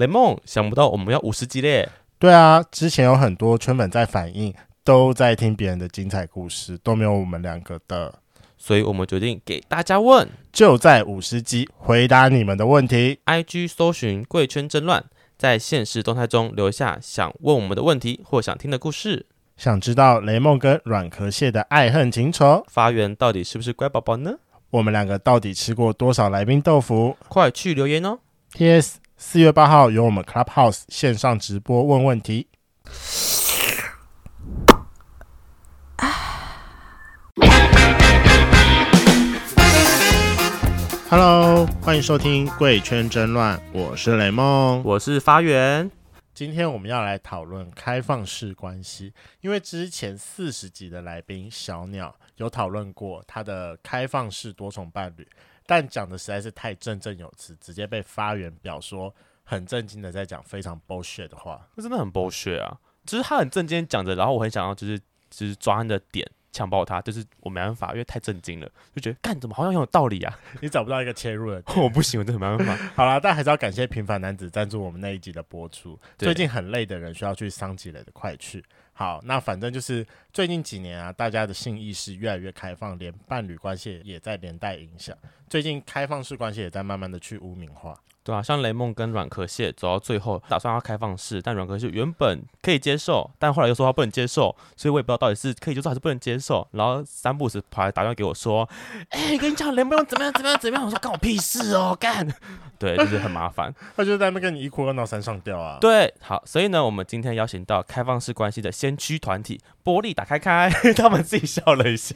雷梦，想不到我们要五十集嘞！对啊，之前有很多圈粉在反映，都在听别人的精彩故事，都没有我们两个的，所以我们决定给大家问，就在五十集回答你们的问题。IG 搜寻贵圈真乱，在现实动态中留下想问我们的问题或想听的故事。想知道雷梦跟软壳蟹的爱恨情仇，发源到底是不是乖宝宝呢？我们两个到底吃过多少来宾豆腐？快去留言哦！T.S. 四月八号由我们 Clubhouse 线上直播问问题。Hello，欢迎收听《贵圈争乱》，我是雷梦，我是发源。今天我们要来讨论开放式关系，因为之前四十集的来宾小鸟有讨论过他的开放式多重伴侣，但讲的实在是太振振有词，直接被发源表说很震惊的在讲非常 bullshit 的话，那真的很 bullshit 啊！就是他很震惊讲着，然后我很想要就是就是抓他的点。强暴他，就是我没办法，因为太震惊了，就觉得干怎么好像很有道理啊！你找不到一个切入的，我不行，我真的没办法。好啦，但还是要感谢平凡男子赞助我们那一集的播出。最近很累的人需要去桑吉磊的快去。好，那反正就是最近几年啊，大家的性意识越来越开放，连伴侣关系也在连带影响。最近开放式关系也在慢慢的去污名化。对啊，像雷梦跟软壳蟹走到最后，打算要开放式，但软壳蟹原本可以接受，但后来又说他不能接受，所以我也不知道到底是可以接受还是不能接受。然后三步时跑来打电话给我说：“哎、欸，跟你讲，雷梦怎么样怎么样怎么样？”我说：“干我屁事哦，干。” 对，就是很麻烦。他就在那边跟你一哭二闹三上吊啊。对，好，所以呢，我们今天邀请到开放式关系的先驱团体玻璃打开开，他们自己笑了一下。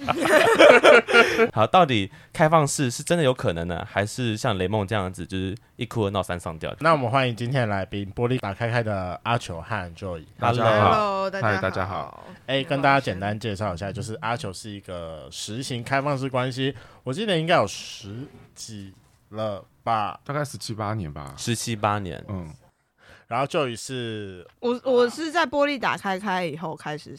好，到底开放式是真的有可能呢，还是像雷梦这样子，就是一哭二闹三上吊？那我们欢迎今天的来宾，玻璃打开开的阿球和 Joy。大家好，嗨，大家好。哎、欸，跟大家简单介绍一下，就是阿球是一个实行开放式关系，我记得应该有十几了。吧，大概十七八年吧，十七八年，嗯，然后就于是，我我是在玻璃打开开以后开始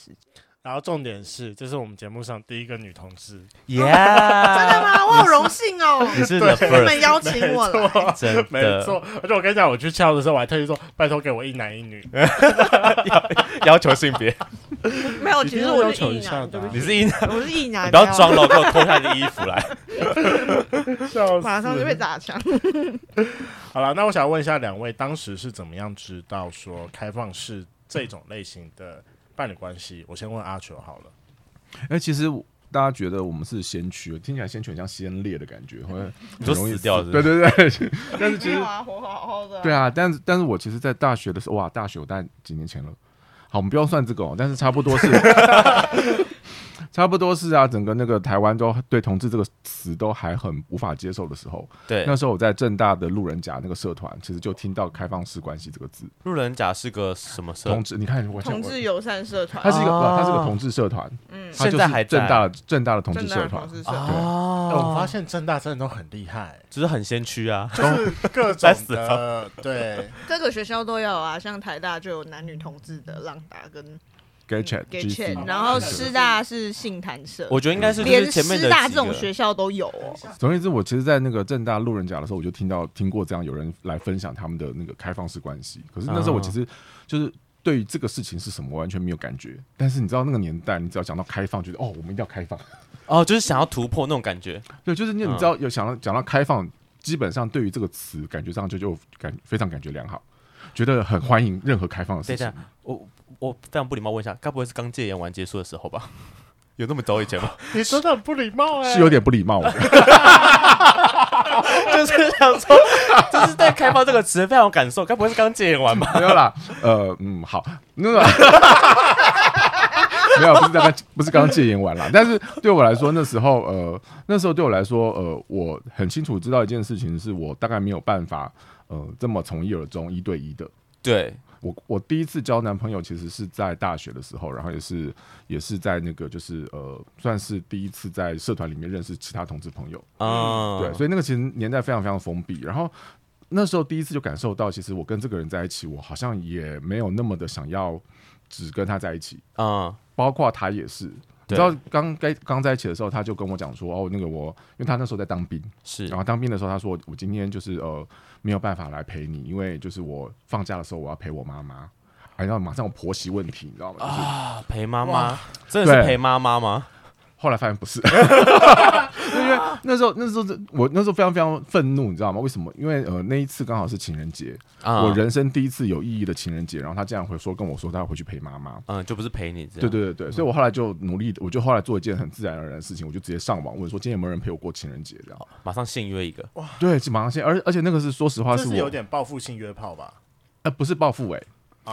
然后重点是，这是我们节目上第一个女同志，耶、yeah! 真的吗？我好荣幸哦，你是你们邀请我的，没错，而且我跟你讲，我去敲的时候，我还特意说，拜托给我一男一女，要要求性别，没有，其实我是一男，你是一男，我是一男，你不要装了，给我脱下你的衣服来。马上就被打枪。好了，那我想问一下两位，当时是怎么样知道说开放式这种类型的伴侣关系？我先问阿球好了。哎、欸，其实大家觉得我们是先驱，听起来先驱很像先烈的感觉，会很容易死掉。对对对，但是其实活好好的。对啊，但是但是我其实，在大学的时候，哇，大学我大概几年前了。好，我们不要算这个哦，但是差不多是。差不多是啊，整个那个台湾都对同志这个词都还很无法接受的时候，对，那时候我在正大的路人甲那个社团，其实就听到开放式关系这个字。路人甲是个什么社？同志，你看我同志友善社团，它是一个，它是个同志社团，嗯，它就是正大正大的同志社团哦、欸，我发现正大真的都很厉害，只是很先驱啊，就是各种的，对，各个学校都有啊，像台大就有男女同志的浪达跟。Gay chat, Gay chat 然后师大是性谈社，我觉得应该是连师大这种学校都有哦。总而言之，我其实，在那个正大路人甲的时候，我就听到听过这样有人来分享他们的那个开放式关系。可是那时候我其实就是对于这个事情是什么完全没有感觉。但是你知道那个年代，你只要讲到开放，觉得哦，我们一定要开放哦，就是想要突破那种感觉。对，就是你你知道有想到讲到开放，基本上对于这个词感觉上就就感非常感觉良好，觉得很欢迎任何开放的事情。我。我非常不礼貌问一下，该不会是刚戒严完结束的时候吧？有那么早以前吗？你说的很不礼貌哎、欸，是有点不礼貌。就是想说，就是在开放这个词非常有感受，该不会是刚戒严完吧？没有啦，呃，嗯，好，那个 没有，不是刚刚不是刚刚戒烟完了。但是对我来说，那时候呃，那时候对我来说，呃，我很清楚知道一件事情，是我大概没有办法呃这么从一而终一对一的。对。我我第一次交男朋友其实是在大学的时候，然后也是也是在那个就是呃，算是第一次在社团里面认识其他同志朋友啊，对，所以那个其实年代非常非常封闭。然后那时候第一次就感受到，其实我跟这个人在一起，我好像也没有那么的想要只跟他在一起。啊，包括他也是。你知道刚该刚在一起的时候，他就跟我讲说，哦，那个我，因为他那时候在当兵，是，然后当兵的时候，他说我今天就是呃没有办法来陪你，因为就是我放假的时候我要陪我妈妈，然后马上有婆媳问题，你知道吗？就是、啊，陪妈妈，真的是陪妈妈吗？后来发现不是，因为那时候那时候我那时候非常非常愤怒，你知道吗？为什么？因为呃那一次刚好是情人节，啊、我人生第一次有意义的情人节，然后他这样会说跟我说他要回去陪妈妈，嗯，就不是陪你，对对对对，所以我后来就努力，我就后来做一件很自然而然的事情，我就直接上网问说今天有没有人陪我过情人节，这样马上现约一个，哇，对，马上现，而而且那个是说实话是我是有点报复性约炮吧？呃，不是报复哎。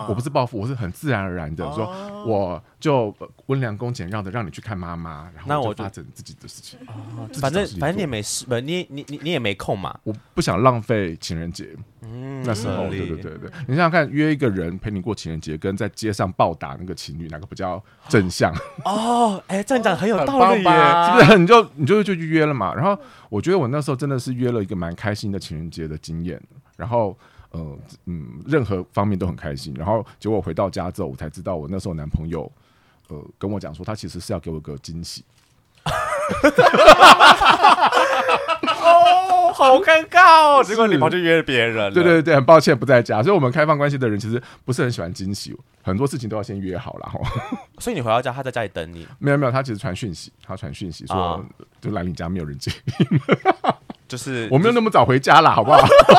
我不是报复，我是很自然而然的说，我就温良恭俭让的让你去看妈妈，然后我就发展自己的事情。反正反正你也没事，不，你你你你也没空嘛。我不想浪费情人节，嗯，那时候对对对对，你想想看，约一个人陪你过情人节，跟在街上暴打那个情侣，哪个比较正向？哦，哎，这样讲很有道理耶，是不是？你就你就就去约了嘛。然后我觉得我那时候真的是约了一个蛮开心的情人节的经验，然后。呃嗯，任何方面都很开心。然后结果回到家之后，我才知道我那时候男朋友呃跟我讲说，他其实是要给我一个惊喜。哦，好尴尬哦！结果你跑去约别人。对对对，很抱歉不在家。所以，我们开放关系的人其实不是很喜欢惊喜，很多事情都要先约好了哈。所以你回到家，他在家里等你？没有没有，他其实传讯息，他传讯息说，啊、就来你家没有人接。就是我没有那么早回家啦，好不好？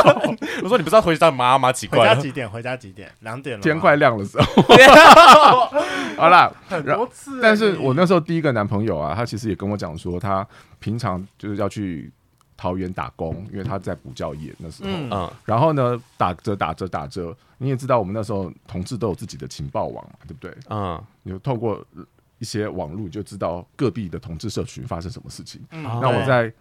我说你不知道回家妈？妈奇怪，回家几点？回家几点？两点了，天快亮的时候。好啦，很多次。但是我那时候第一个男朋友啊，他其实也跟我讲说，他平常就是要去桃园打工，因为他在补教业那时候。嗯。然后呢，打着打着打着，你也知道，我们那时候同志都有自己的情报网嘛，对不对？嗯。你就透过一些网络，就知道各地的同志社群发生什么事情。嗯。那我在。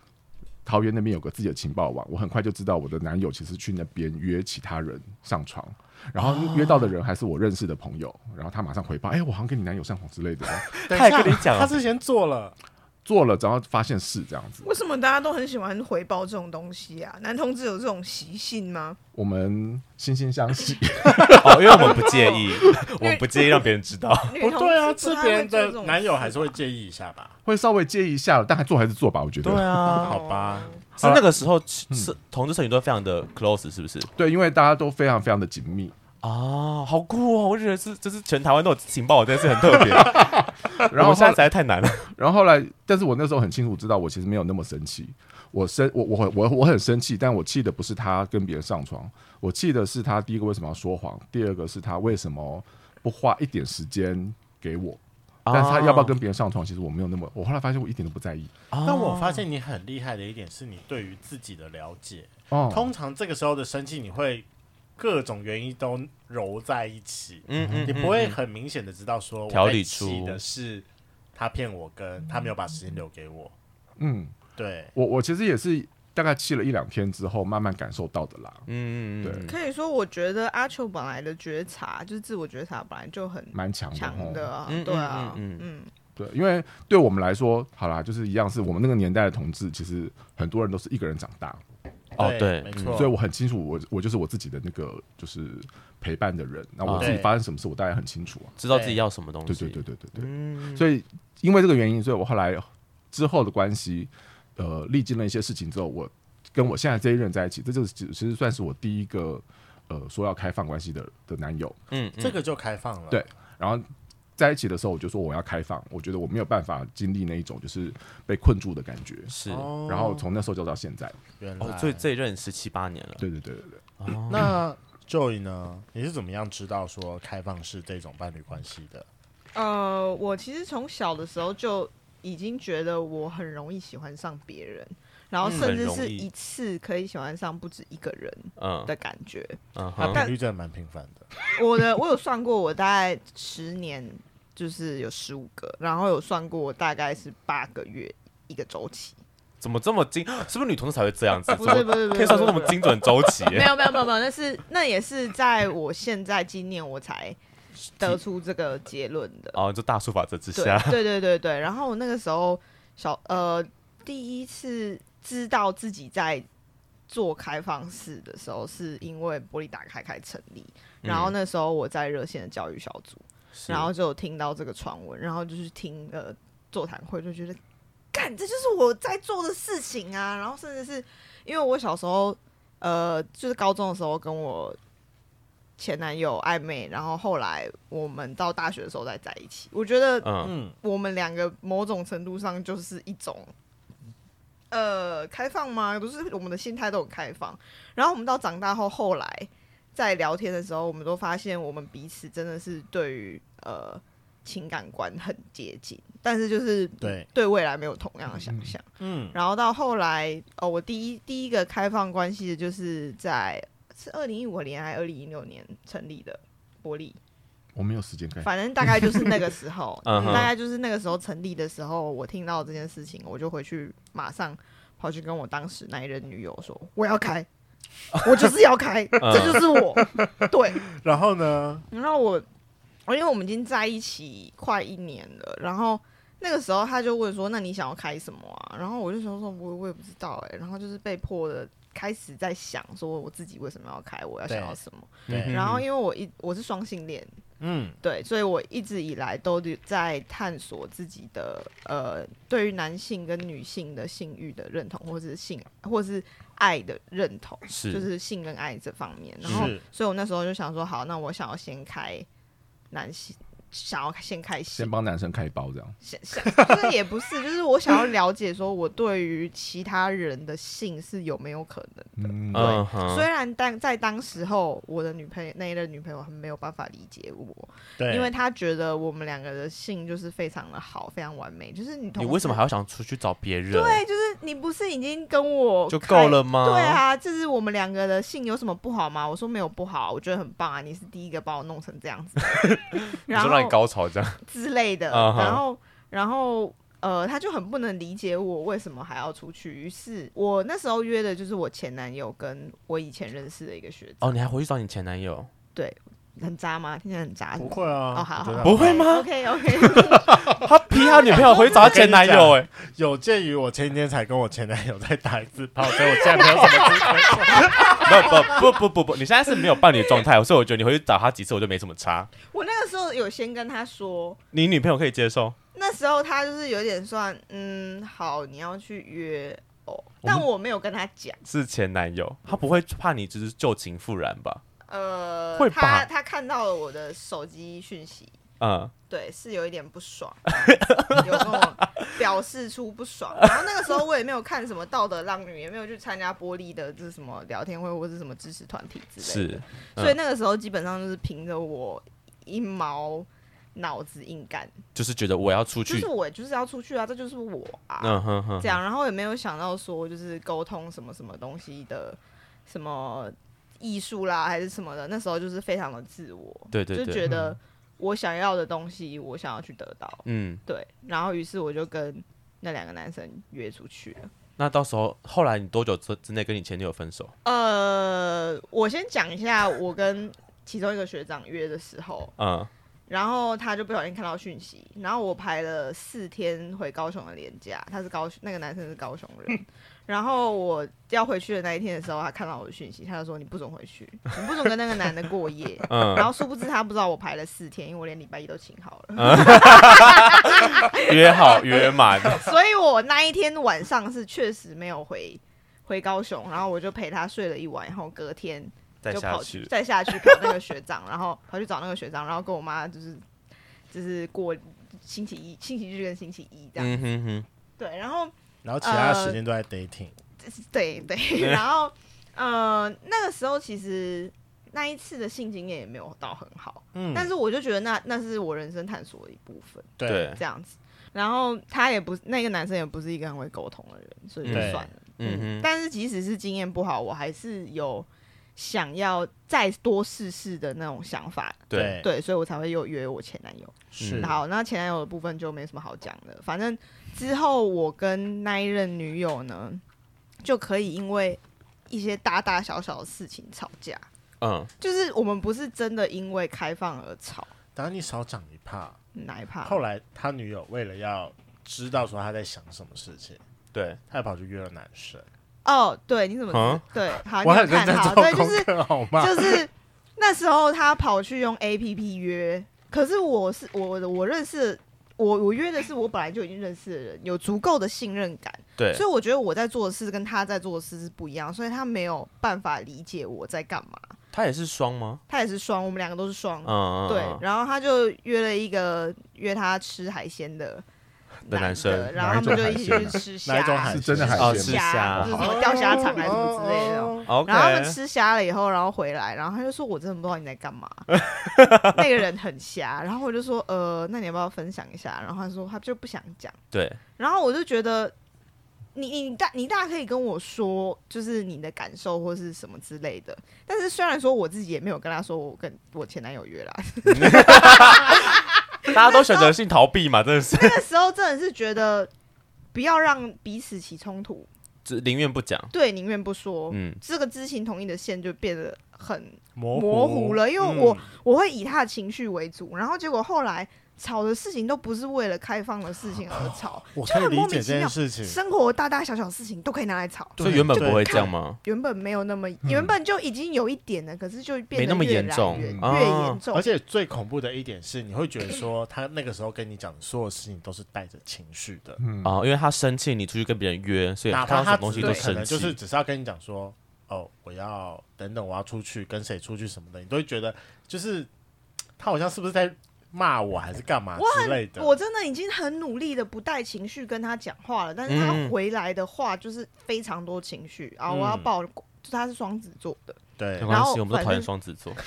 桃园那边有个自己的情报网，我很快就知道我的男友其实去那边约其他人上床，然后约到的人还是我认识的朋友，然后他马上回报，哎、欸，我好像跟你男友上床之类的。他也跟你讲，他之前做了。做了，然后发现是这样子。为什么大家都很喜欢回报这种东西啊？男同志有这种习性吗？我们惺惺相惜，哦，因为我们不介意，我们不介意让别人知道。不对啊，是别人的男友还是会介意一下吧？会稍微介意一下，但还做还是做吧？我觉得。对啊，好吧。是那个时候是同志社群都非常的 close，是不是？对，因为大家都非常非常的紧密。啊，好酷哦！我觉得是，就是全台湾都有情报，真的是很特别。然后现在实在太难了。然后后来，但是我那时候很清楚知道，我其实没有那么生气。我生我我我我很生气，但我气的不是他跟别人上床，我气的是他第一个为什么要说谎，第二个是他为什么不花一点时间给我。但是他要不要跟别人上床，其实我没有那么。我后来发现我一点都不在意。但我发现你很厉害的一点是你对于自己的了解。哦。通常这个时候的生气，你会。各种原因都揉在一起，嗯嗯，你不会很明显的知道说，我在气的是他骗我，跟他没有把时间留给我。嗯，对，我我其实也是大概气了一两天之后，慢慢感受到的啦。嗯嗯对。可以说，我觉得阿秋本来的觉察，就是自我觉察，本来就很蛮强强的啊。对啊，嗯嗯，对，因为对我们来说，好啦，就是一样，是我们那个年代的同志，其实很多人都是一个人长大。哦，对，没错，所以我很清楚，我我就是我自己的那个就是陪伴的人。那我自己发生什么事，我大概很清楚啊，知道自己要什么东西。对对对对对对。所以因为这个原因，所以我后来之后的关系，呃，历经了一些事情之后，我跟我现在这一任在一起，这就是其实算是我第一个呃说要开放关系的的男友。嗯，这个就开放了。对，然后。在一起的时候，我就说我要开放，我觉得我没有办法经历那一种就是被困住的感觉。是，然后从那时候就到现在，哦，所以这一任十七八年了。对对对对对。哦、那 Joy 呢？你是怎么样知道说开放式这种伴侣关系的？呃，我其实从小的时候就已经觉得我很容易喜欢上别人。然后甚至是一次可以喜欢上不止一个人的感觉，嗯，频率真的蛮频繁的。我的我有算过，我大概十年就是有十五个，然后有算过我大概是八个月一个周期。怎么这么精？是不是女同志才会这样子？不是不是，可以算出那么精准周期？没有没有没有没有，那是那也是在我现在今年我才得出这个结论的。哦，就大数法则之下。对对对对，然后我那个时候小呃第一次。知道自己在做开放式的时候，是因为玻璃打开开成立，然后那时候我在热线的教育小组，然后就有听到这个传闻，然后就去听呃座谈会，就觉得，干，这就是我在做的事情啊。然后甚至是因为我小时候，呃，就是高中的时候跟我前男友暧昧，然后后来我们到大学的时候再在一起。我觉得，嗯，我们两个某种程度上就是一种，呃，开放吗？不是，我们的心态都很开放。然后我们到长大后，后来在聊天的时候，我们都发现我们彼此真的是对于呃情感观很接近，但是就是对对未来没有同样的想象。嗯，然后到后来，哦，我第一第一个开放关系的就是在。是二零一五年还是二零一六年成立的波莉？我没有时间看，反正大概就是那个时候，嗯、大概就是那个时候成立的时候，我听到这件事情，我就回去马上跑去跟我当时那一任女友说：“我要开，我就是要开，这就是我。”对。然后呢？然后我，因为我们已经在一起快一年了，然后那个时候他就问说：“那你想要开什么啊？”然后我就想说：“我我也不知道哎。”然后就是被迫的。开始在想说我自己为什么要开，我要想要什么。然后因为我一我是双性恋，嗯，对，所以我一直以来都在探索自己的呃，对于男性跟女性的性欲的认同，或是性或是爱的认同，是就是性跟爱这方面。然后，所以我那时候就想说，好，那我想要先开男性。想要先开心，先帮男生开包这样，想想，这也不是，就是我想要了解，说我对于其他人的性是有没有可能的。嗯、虽然当在当时候，我的女朋友那一任女朋友很没有办法理解我，对，因为她觉得我们两个的性就是非常的好，非常完美。就是你，你为什么还要想出去找别人？对，就是你不是已经跟我就够了吗？对啊，就是我们两个的性有什么不好吗？我说没有不好，我觉得很棒啊。你是第一个把我弄成这样子，然后。高潮这样之类的，然后，然后，呃，他就很不能理解我为什么还要出去。于是我那时候约的就是我前男友跟我以前认识的一个学长。哦，你还回去找你前男友？对，很渣吗？听起来很渣。不会啊。哦，好，好，不会吗？OK OK。他逼他女朋友回去找他前男友，哎，有鉴于我前几天才跟我前男友在打一次炮，所以我现在没有什么资格。不不不不不不，你现在是没有伴侣状态，所以我觉得你回去找他几次，我就没什么差。我那个时候有先跟他说，你女朋友可以接受。那时候他就是有点算，嗯，好，你要去约哦，但我没有跟他讲。是前男友，他不会怕你就是旧情复燃吧？呃。他他看到了我的手机讯息。嗯，对，是有一点不爽，有跟我表示出不爽。然后那个时候我也没有看什么道德浪女，也没有去参加玻璃的，就是什么聊天会或者什么支持团体之类的。是，嗯、所以那个时候基本上就是凭着我一毛脑子硬干，就是觉得我要出去，就是我就是要出去啊，这就是我啊，嗯、哼哼哼这样。然后也没有想到说就是沟通什么什么东西的什么艺术啦，还是什么的。那时候就是非常的自我，对对对，就觉得。嗯我想要的东西，我想要去得到。嗯，对。然后，于是我就跟那两个男生约出去了。那到时候，后来你多久之之内跟你前女友分手？呃，我先讲一下我跟其中一个学长约的时候。嗯。然后他就不小心看到讯息，然后我排了四天回高雄的连假，他是高雄，那个男生是高雄人。然后我要回去的那一天的时候，他看到我的讯息，他就说：“你不准回去，你不准跟那个男的过夜。”嗯。然后殊不知他不知道我排了四天，因为我连礼拜一都请好了。约好约满。所以我那一天晚上是确实没有回回高雄，然后我就陪他睡了一晚，然后隔天。就跑去再下去找那个学长，然后跑去找那个学长，然后跟我妈就是就是过星期一、星期日跟星期一这样。嗯哼哼。对，然后然后其他时间都在 dating。对对，然后呃那个时候其实那一次的性经验也没有到很好，嗯，但是我就觉得那那是我人生探索的一部分，对，这样子。然后他也不那个男生也不是一个很会沟通的人，所以就算了。嗯哼。但是即使是经验不好，我还是有。想要再多试试的那种想法，对对，所以我才会又约我前男友。是好，那前男友的部分就没什么好讲的。反正之后我跟那一任女友呢，就可以因为一些大大小小的事情吵架。嗯，就是我们不是真的因为开放而吵。当然你少讲一怕，哪一怕？后来他女友为了要知道说他在想什么事情，对，他还跑去约了男生。哦，对，你怎么、嗯、对？好，你看好，对，就是就是 那时候他跑去用 A P P 约，可是我是我我认识我我我约的是我本来就已经认识的人，有足够的信任感。对，所以我觉得我在做的事跟他在做的事是不一样，所以他没有办法理解我在干嘛。他也是双吗？他也是双，我们两个都是双。嗯，对。然后他就约了一个约他吃海鲜的的男生，然后他们就一起去吃虾，哪一种海鲜？是真的海鲜，吃虾，就是什么钓虾场还是什么之类的。哦、然后他们吃虾了以后，然后回来，然后他就说：“我真的不知道你在干嘛。”那个人很瞎，然后我就说：“呃，那你要不要分享一下？”然后他说：“他就不想讲。”对。然后我就觉得。你你大你大可以跟我说，就是你的感受或是什么之类的。但是虽然说我自己也没有跟他说我跟我前男友约了，大家都选择性逃避嘛，真的是。那个时候真的是觉得不要让彼此起冲突，只宁愿不讲，对，宁愿不说。嗯，这个知情同意的线就变得很模糊了，因为我、嗯、我会以他的情绪为主，然后结果后来。吵的事情都不是为了开放的事情而 吵，我可以理解这件事情。生活大大小小事情都可以拿来吵，所以原本不会这样吗？原本没有那么，原本就已经有一点了，可是就变得没那么严重，越严重。而且最恐怖的一点是，你会觉得说 他那个时候跟你讲所有事情都是带着情绪的，啊，因为他生气，你出去跟别人约，所以哪怕他东西都生气，就是只是要跟你讲说，哦，我要等等，我要出去跟谁出去什么的，你都会觉得就是他好像是不是在。骂我还是干嘛之类的？我，我真的已经很努力的不带情绪跟他讲话了，但是他回来的话就是非常多情绪啊！嗯、我要抱，就他是双子座的，对，没关系，我们都讨厌双子座。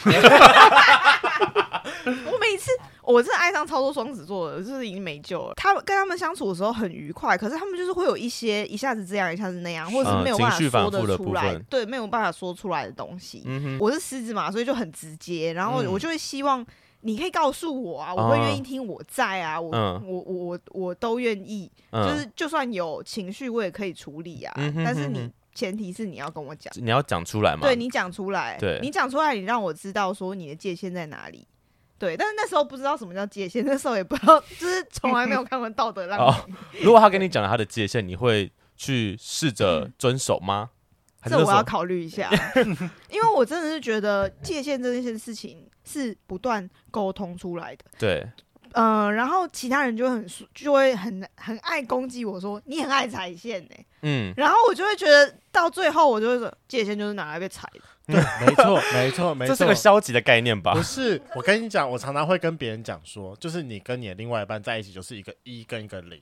我每次我真的爱上超多双子座的，就是已经没救了。他们跟他们相处的时候很愉快，可是他们就是会有一些一下子这样，一下子那样，或者是没有办法说得出来，对，没有办法说出来的东西。嗯、我是狮子嘛，所以就很直接，然后我就会希望。你可以告诉我啊，我会愿意听。我在啊，我我我我都愿意，就是就算有情绪，我也可以处理啊。但是你前提是你要跟我讲，你要讲出来嘛？对，你讲出来，对，你讲出来，你让我知道说你的界限在哪里。对，但是那时候不知道什么叫界限，那时候也不知道，就是从来没有看过道德浪漫。如果他跟你讲了他的界限，你会去试着 遵守吗？这我要考虑一下，因为我真的是觉得界限这件事情。是不断沟通出来的，对，呃，然后其他人就很就会很很爱攻击我说你很爱踩线呢，嗯，然后我就会觉得到最后我就会说界限就是拿来被踩的，对，没错，没错，没错，这是个消极的概念吧？不是，我跟你讲，我常常会跟别人讲说，就是你跟你的另外一半在一起就是一个一跟一个零。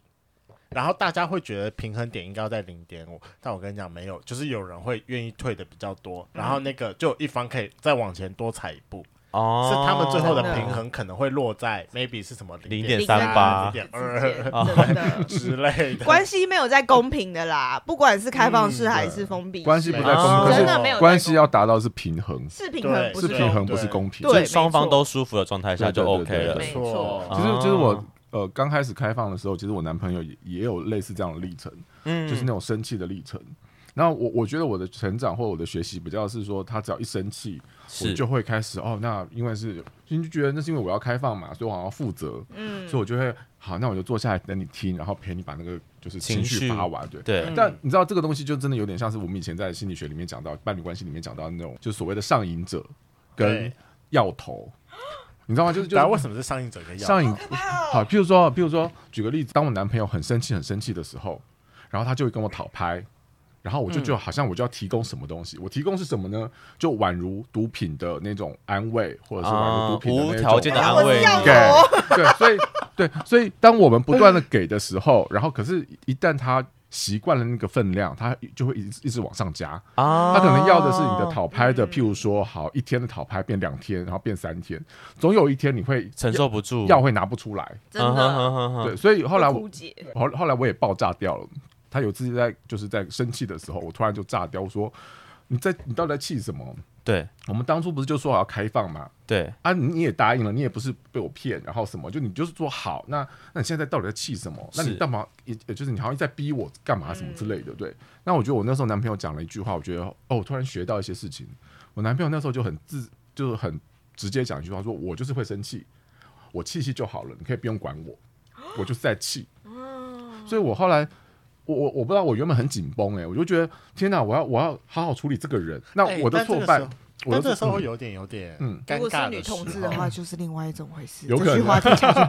然后大家会觉得平衡点应该要在零点五，但我跟你讲没有，就是有人会愿意退的比较多，然后那个就一方可以再往前多踩一步。哦，是他们最后的平衡可能会落在 maybe 是什么零点三八、零点二之类的。关系没有在公平的啦，不管是开放式还是封闭，关系不在公平，真的没有关系要达到是平衡，是平衡，是平衡，不是公平。对，双方都舒服的状态下就 OK 了。没错，其实就是我呃刚开始开放的时候，其实我男朋友也也有类似这样的历程，嗯，就是那种生气的历程。然后我我觉得我的成长或我的学习比较是说，他只要一生气，我就会开始哦，那因为是你，就觉得那是因为我要开放嘛，所以我好要负责，嗯，所以我就会好，那我就坐下来等你听，然后陪你把那个就是情绪发完，对对。但你知道这个东西就真的有点像是我们以前在心理学里面讲到伴侣关系里面讲到的那种，就所谓的上瘾者跟药头，你知道吗？就是就是为什么是上瘾者跟药上瘾？好，譬如说，譬如说，举个例子，当我男朋友很生气很生气的时候，然后他就会跟我讨拍。然后我就就好像我就要提供什么东西，我提供是什么呢？就宛如毒品的那种安慰，或者是宛如毒品的那种无条件的安慰。对，所以对，所以当我们不断的给的时候，然后可是，一旦他习惯了那个分量，他就会一直一直往上加。他可能要的是你的讨拍的，譬如说，好一天的讨拍变两天，然后变三天，总有一天你会承受不住，药会拿不出来。真的，对，所以后来我后后来我也爆炸掉了。他有自己在，就是在生气的时候，我突然就炸掉，我说：“你在，你到底在气什么？”对，我们当初不是就说好要开放吗？对啊，你也答应了，你也不是被我骗，然后什么，就你就是说好，那那你现在到底在气什么？那你干嘛？也也就是你好像在逼我干嘛什么之类的，对。那我觉得我那时候男朋友讲了一句话，我觉得哦，我突然学到一些事情。我男朋友那时候就很自，就是很直接讲一句话，说我就是会生气，我气气就好了，你可以不用管我，我就是在气。所以我后来。我我我不知道，我原本很紧绷哎，我就觉得天哪，我要我要好好处理这个人。那我的挫败，我这时候会有点有点嗯尴尬。如果是女同志的话，就是另外一种回事。有可能。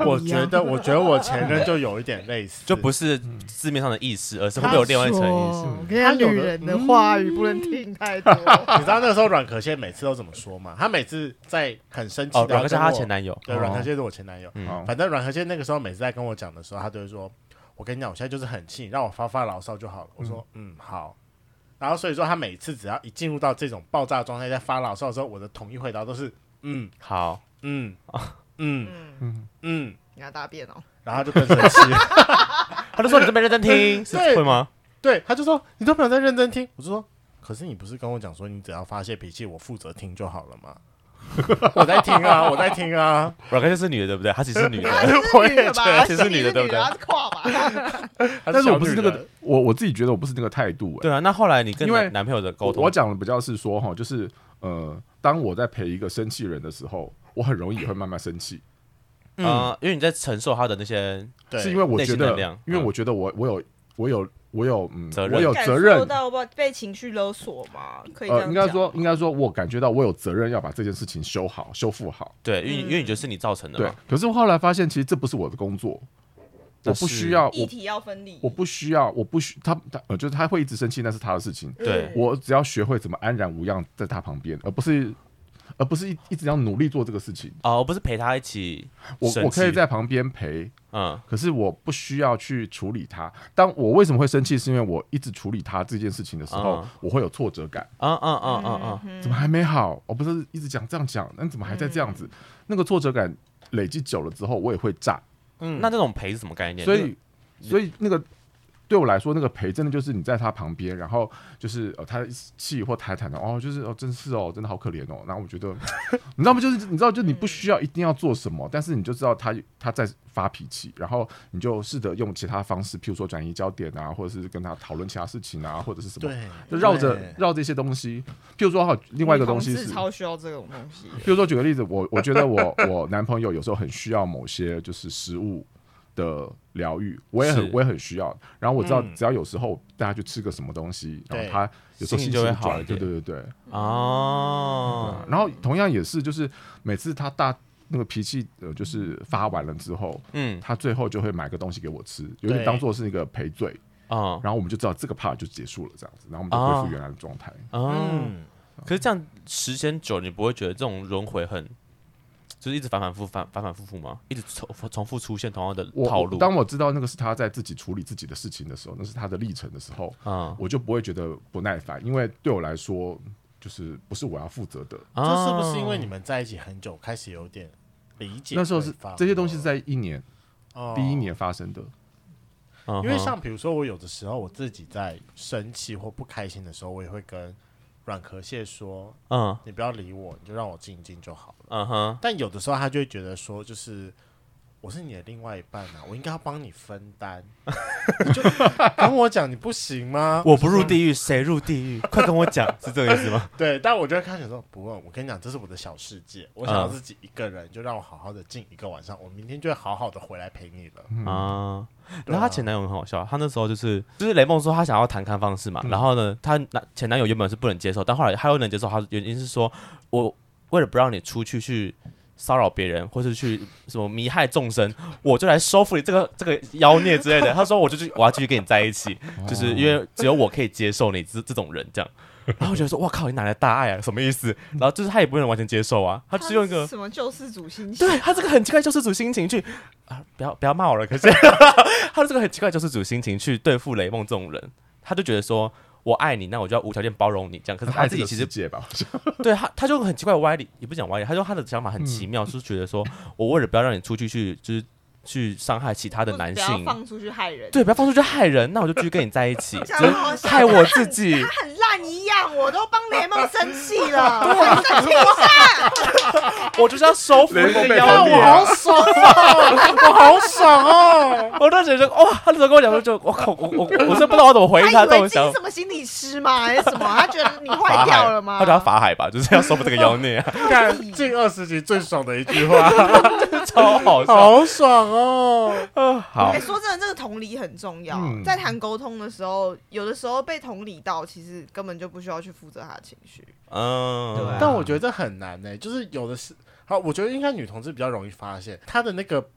我觉得，我觉得我前任就有一点类似，就不是字面上的意思，而是会有另外一层意思。他女人的话语不能听太多。你知道那个时候阮可宪每次都怎么说吗？他每次在很生气。哦，阮可宪他前男友。对，阮可宪是我前男友。反正阮可宪那个时候每次在跟我讲的时候，他都会说。我跟你讲，我现在就是很气，让我发发牢骚就好了。我说，嗯，嗯，好。然后所以说，他每次只要一进入到这种爆炸状态，在发牢骚的时候，我的统一回答都是，嗯，好，嗯，嗯，嗯，嗯，你要大便哦。然后他就更生气，他就说你都没认真听，是会吗？对，他就说你都没有在认真听。我就说，可是你不是跟我讲说，你只要发泄脾气，我负责听就好了吗？我在听啊，我在听啊。阮可谢是女的，对不对？她其实是女的，我也觉得其实是女的，对不对？但是我不是那个，我我自己觉得我不是那个态度。对啊，那后来你跟男朋友的沟通，我讲的比较是说哈，就是呃，当我在陪一个生气人的时候，我很容易会慢慢生气。嗯，因为你在承受他的那些，是因为我觉得，因为我觉得我我有我有。我有嗯，我有责任。受到被情绪勒索吗？可以。呃，应该说，应该说，我感觉到我有责任要把这件事情修好、修复好。对，因为因为你觉得是你造成的。对。可是我后来发现，其实这不是我的工作，我不需要。议题要分离。我不需要，我不需他他呃，就是他会一直生气，那是他的事情。对。我只要学会怎么安然无恙在他旁边，而不是而不是一一直要努力做这个事情。哦，我不是陪他一起。我我可以在旁边陪。嗯，可是我不需要去处理他。当我为什么会生气，是因为我一直处理他这件事情的时候，我会有挫折感。嗯嗯嗯嗯嗯，怎么还没好？我不是一直讲这样讲，那怎么还在这样子？那个挫折感累积久了之后，我也会炸。嗯，那这种陪是什么概念？所以，所以那个。对我来说，那个陪真的就是你在他旁边，然后就是呃，他气或抬谈的哦，就是哦，真是哦，真的好可怜哦。然后我觉得，你知道吗？就是你知道，就你不需要一定要做什么，但是你就知道他他在发脾气，然后你就试着用其他方式，譬如说转移焦点啊，或者是跟他讨论其他事情啊，或者是什么，对，就绕着绕这些东西。譬如说哈，另外一个东西是超需要这种东西。譬如说举个例子，我我觉得我我男朋友有时候很需要某些就是食物。的疗愈，我也很我也很需要。然后我知道，只要有时候大家去吃个什么东西，然后他有时候心情就会好。对对对对。哦。然后同样也是，就是每次他大那个脾气呃，就是发完了之后，嗯，他最后就会买个东西给我吃，有点当做是一个赔罪啊。然后我们就知道这个 part 就结束了，这样子，然后我们就恢复原来的状态。嗯。可是这样时间久，你不会觉得这种轮回很？就是一直反反复反反反复复吗？一直重重复出现同样的套路。当我知道那个是他在自己处理自己的事情的时候，那是他的历程的时候，嗯，我就不会觉得不耐烦，因为对我来说，就是不是我要负责的。这是不是因为你们在一起很久，开始有点理解？那时候是这些东西是在一年，第一年发生的。因为像比如说，我有的时候我自己在生气或不开心的时候，我也会跟。阮可谢说：“嗯，你不要理我，你就让我静一静就好了。嗯哼，但有的时候他就会觉得说，就是我是你的另外一半啊，我应该要帮你分担。你就跟我讲，你不行吗？我不入地狱，谁入地狱？快跟我讲，是这个意思吗？对。但我就会开始说，不问。我跟你讲，这是我的小世界，我想要自己一个人，就让我好好的静一个晚上。我明天就会好好的回来陪你了。啊。”然后她前男友很好笑，她那时候就是就是雷梦说她想要谈开放式嘛，嗯、然后呢，她男前男友原本是不能接受，但后来他又能接受，他原因是说我为了不让你出去去骚扰别人，或是去什么迷害众生，我就来收复你这个这个妖孽之类的。他说我就去我要继续跟你在一起，就是因为只有我可以接受你这这种人这样。然后我觉得说，哇靠，你哪来大爱啊？什么意思？然后就是他也不能完全接受啊，他只用一个什么救世主心情，对他这个很奇怪救世主心情去啊，不要不要骂我了。可是 他的这个很奇怪救世主心情去对付雷梦这种人，他就觉得说我爱你，那我就要无条件包容你这样。可是他自己其实 对他他就很奇怪歪理，也不讲歪理，他说他的想法很奇妙，嗯、是觉得说我为了不要让你出去去就是。去伤害其他的男性，不要放出去害人。对，不要放出去害人，那我就继续跟你在一起，害我自己。他很烂一样，我都帮雷梦生气了，我生气一 我就是要收服你的妖孽，我好爽哦，我好爽哦！我当时就哇，他那时候跟我讲说，就我靠，我我我是不知道我怎么回应他这种想法。什么心理师吗？还是什么？他觉得你坏掉了吗？他叫他法海吧，就是要收服这个妖孽。看近二十集最爽的一句话，超好，好爽哦！好。哎，说真的，这个同理很重要。嗯、在谈沟通的时候，有的时候被同理到，其实根本就不需要去负责他的情绪。嗯，对啊但我觉得这很难呢、欸，就是有的是好，我觉得应该女同志比较容易发现她的那个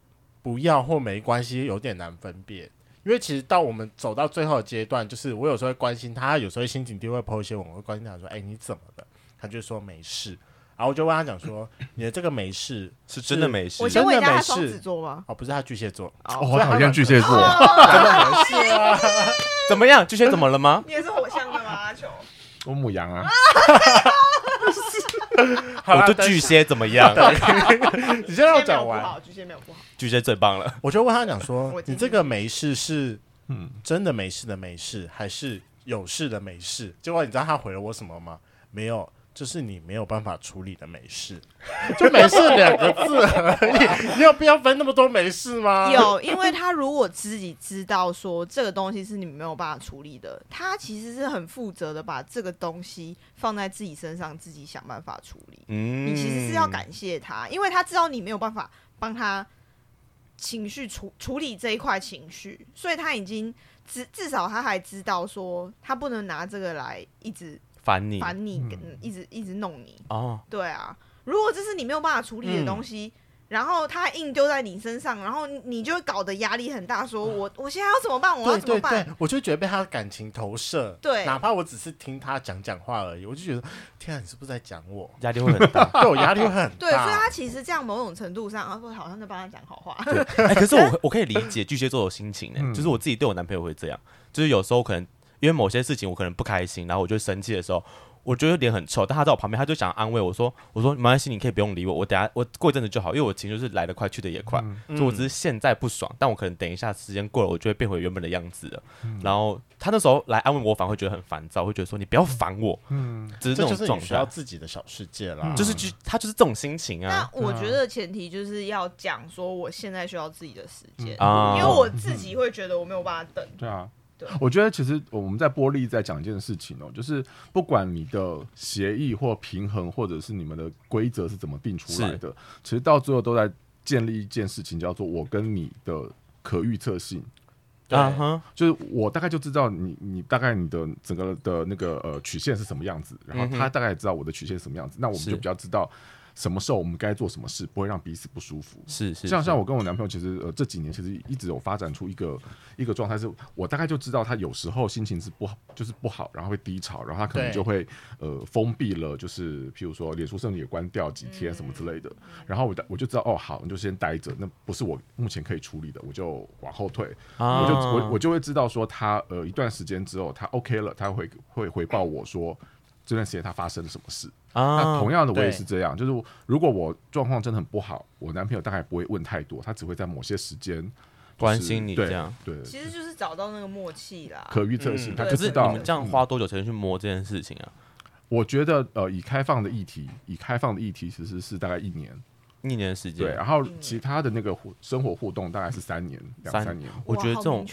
不要或没关系，有点难分辨。因为其实到我们走到最后的阶段，就是我有时候会关心她，有时候心情低会 po 一些，我会关心她说：“哎、欸，你怎么了？”她就说没事。然后我就问他讲说：“你的这个没事是真的没事？我先问一下，真的没他双子事座吗？哦，不是，他巨蟹座。哦，我讨厌巨蟹座，真的没事啊。怎么样？巨蟹怎么了吗？你也是火象的吗？阿球，我母羊啊。我就巨蟹怎么样？你先让我讲完。巨蟹没有不好，巨蟹最棒了。我就问他讲说：“你这个没事是嗯真的没事的没事，还是有事的没事？”结果你知道他回了我什么吗？没有。就是你没有办法处理的美事，就美事两个字而已，你有必要分那么多美事吗？有，因为他如果自己知道说这个东西是你没有办法处理的，他其实是很负责的，把这个东西放在自己身上，自己想办法处理。嗯，你其实是要感谢他，因为他知道你没有办法帮他情绪处处理这一块情绪，所以他已经至至少他还知道说他不能拿这个来一直。烦你，烦你，跟一直一直弄你。哦，对啊，如果这是你没有办法处理的东西，嗯、然后他硬丢在你身上，然后你就会搞得压力很大。说我我现在要怎么办？我要怎么办？对对对，我就觉得被他的感情投射。对，哪怕我只是听他讲讲话而已，我就觉得天啊，你是不是在讲我？压力会很大，对我压力会很大。对，所以他其实这样某种程度上，啊，好像在帮他讲好话。哎、欸，可是我我可以理解巨蟹座的心情呢、欸，嗯、就是我自己对我男朋友会这样，就是有时候可能因为某些事情我可能不开心，然后我就生气的时候。我觉得脸很臭，但他在我旁边，他就想安慰我说：“我说没关系，你可以不用理我，我等下我过一阵子就好，因为我情绪是来得快去得也快，嗯、所以我只是现在不爽，但我可能等一下时间过了，我就会变回原本的样子了。嗯、然后他那时候来安慰我，反而会觉得很烦躁，会觉得说你不要烦我，嗯，只是这种状态，需要自己的小世界啦，就是就他就是这种心情啊。那我觉得前提就是要讲说我现在需要自己的时间，因为我自己会觉得我没有办法等。对啊。对。我觉得其实我们在玻璃在讲一件事情哦，就是不管你的协议或平衡，或者是你们的规则是怎么定出来的，其实到最后都在建立一件事情，叫做我跟你的可预测性。对，就是我大概就知道你你大概你的整个的那个呃曲线是什么样子，然后他大概也知道我的曲线是什么样子，嗯、那我们就比较知道。什么时候我们该做什么事，不会让彼此不舒服。是是，像像我跟我男朋友，其实呃这几年其实一直有发展出一个一个状态，是我大概就知道他有时候心情是不好，就是不好，然后会低潮，然后他可能就会呃封闭了，就是譬如说脸书甚至也关掉几天什么之类的。然后我我就知道哦好，你就先待着，那不是我目前可以处理的，我就往后退。我就我我就会知道说他呃一段时间之后他 OK 了，他会会回报我说。这段时间他发生了什么事？啊，那同样的我也是这样，就是如果我状况真的很不好，我男朋友大概不会问太多，他只会在某些时间、就是、关心你这样。对，对其实就是找到那个默契啦，可预测性，嗯、他就知道。你们这样花多久才能去摸这件事情啊？我觉得呃，以开放的议题，以开放的议题，其实是大概一年。一年时间，对，然后其他的那个互生活互动大概是三年，两三,年。我觉得这种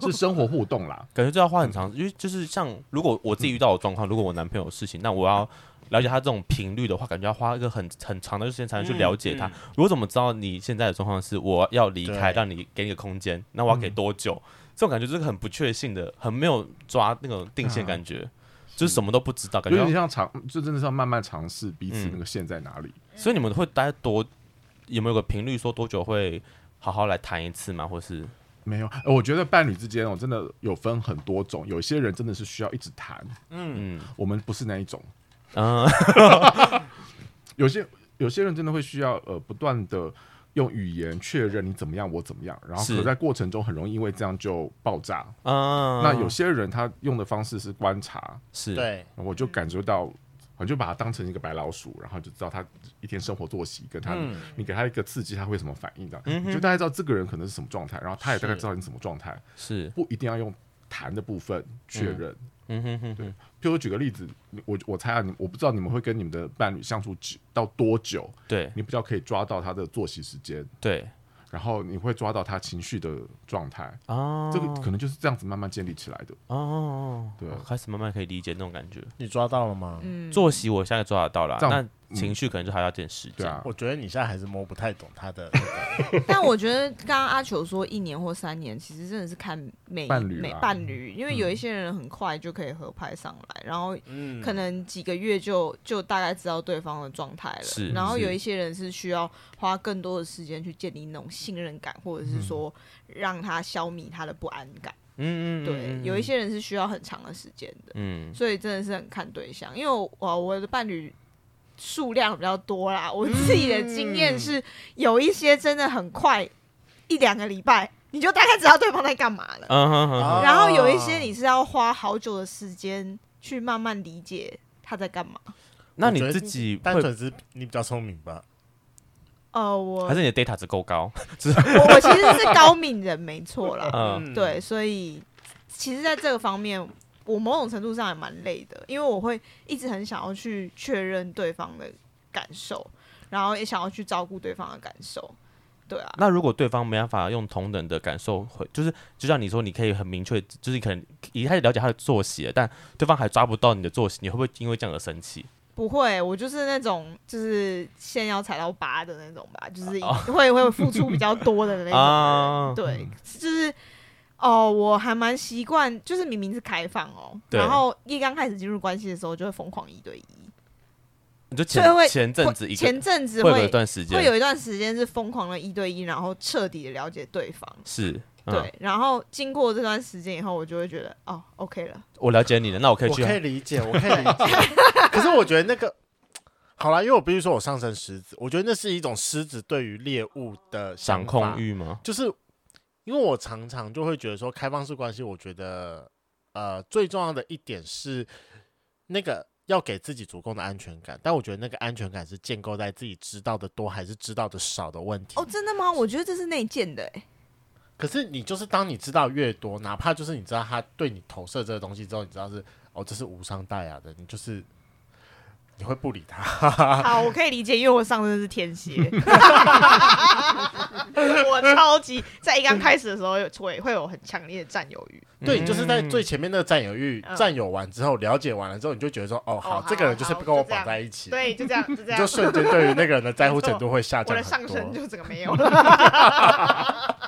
是生活互动啦，感觉就要花很长，因为就是像如果我自己遇到的状况，嗯、如果我男朋友有事情，那我要了解他这种频率的话，感觉要花一个很很长的时间才能去了解他。嗯嗯、我怎么知道你现在的状况是我要离开，让你给你个空间，那我要给多久？嗯、这种感觉就是很不确信的，很没有抓那种定线感觉，啊、就是什么都不知道，感觉有点像尝，就真的是要慢慢尝试彼此那个线在哪里。嗯、所以你们会待多？有没有个频率说多久会好好来谈一次吗？或是没有？我觉得伴侣之间哦，真的有分很多种。有些人真的是需要一直谈，嗯嗯，我们不是那一种，嗯，有些有些人真的会需要呃不断的用语言确认你怎么样，我怎么样，然后可在过程中很容易因为这样就爆炸。嗯，那有些人他用的方式是观察，是对，我就感觉到。我就把它当成一个白老鼠，然后就知道他一天生活作息，跟他，嗯、你给他一个刺激，他会什么反应的？嗯、哼你就大概知道这个人可能是什么状态，然后他也大概知道你什么状态。是不一定要用谈的部分确认。嗯哼哼，对。譬如举个例子，我我猜啊，你我不知道你们会跟你们的伴侣相处几到多久？对，你比较可以抓到他的作息时间。对。然后你会抓到他情绪的状态哦，这个可能就是这样子慢慢建立起来的哦。对，开始慢慢可以理解那种感觉。你抓到了吗？嗯，作息我现在抓得到了。这样情绪可能就还要点时间。我觉得你现在还是摸不太懂他的。那个。但我觉得刚刚阿球说一年或三年，其实真的是看每伴侣每伴侣，因为有一些人很快就可以合拍上来，然后可能几个月就就大概知道对方的状态了。是，然后有一些人是需要花更多的时间去建立那种信任感，或者是说让他消弭他的不安感。嗯嗯，对，有一些人是需要很长的时间的，嗯，所以真的是很看对象，因为我我的伴侣数量比较多啦，我自己的经验是有一些真的很快，一两个礼拜你就大概知道对方在干嘛了，嗯哼哼，然后有一些你是要花好久的时间去慢慢理解他在干嘛。那你自己单纯是你比较聪明吧？呃，我还是你的 data 值够高。我我其实是高敏人，没错啦。嗯，对，所以其实在这个方面，我某种程度上也蛮累的，因为我会一直很想要去确认对方的感受，然后也想要去照顾对方的感受。对啊。那如果对方没办法用同等的感受，会就是就像你说，你可以很明确，就是可能一开始了解他的作息，但对方还抓不到你的作息，你会不会因为这样而生气？不会，我就是那种就是线要踩到八的那种吧，就是会会付出比较多的那种。对，就是哦，我还蛮习惯，就是明明是开放哦，然后一刚开始进入关系的时候就会疯狂一对一。你就前前阵子前阵子会有一段时间，会有一段时间是疯狂的一对一，然后彻底的了解对方。是。对，嗯、然后经过这段时间以后，我就会觉得哦，OK 了。我了解你了，那我可以去。我可以理解，我可以理解。可是我觉得那个好啦，因为我必须说，我上升狮子，我觉得那是一种狮子对于猎物的掌控欲吗？就是因为我常常就会觉得说，开放式关系，我觉得呃最重要的一点是那个要给自己足够的安全感，但我觉得那个安全感是建构在自己知道的多还是知道的少的问题。哦，真的吗？我觉得这是内建的欸。可是你就是当你知道越多，哪怕就是你知道他对你投射这个东西之后，你知道是哦，这是无伤大雅的，你就是你会不理他。好，我可以理解，因为我上身是天蝎，我超级在一刚开始的时候会会有很强烈的占有欲。对，你就是在最前面那个占有欲占有完之后，了解完了之后，你就觉得说哦，好，这个人就是不跟我绑在一起。对，就这样，就这样，就瞬间对于那个人的在乎程度会下降。我的上升就这个没有了。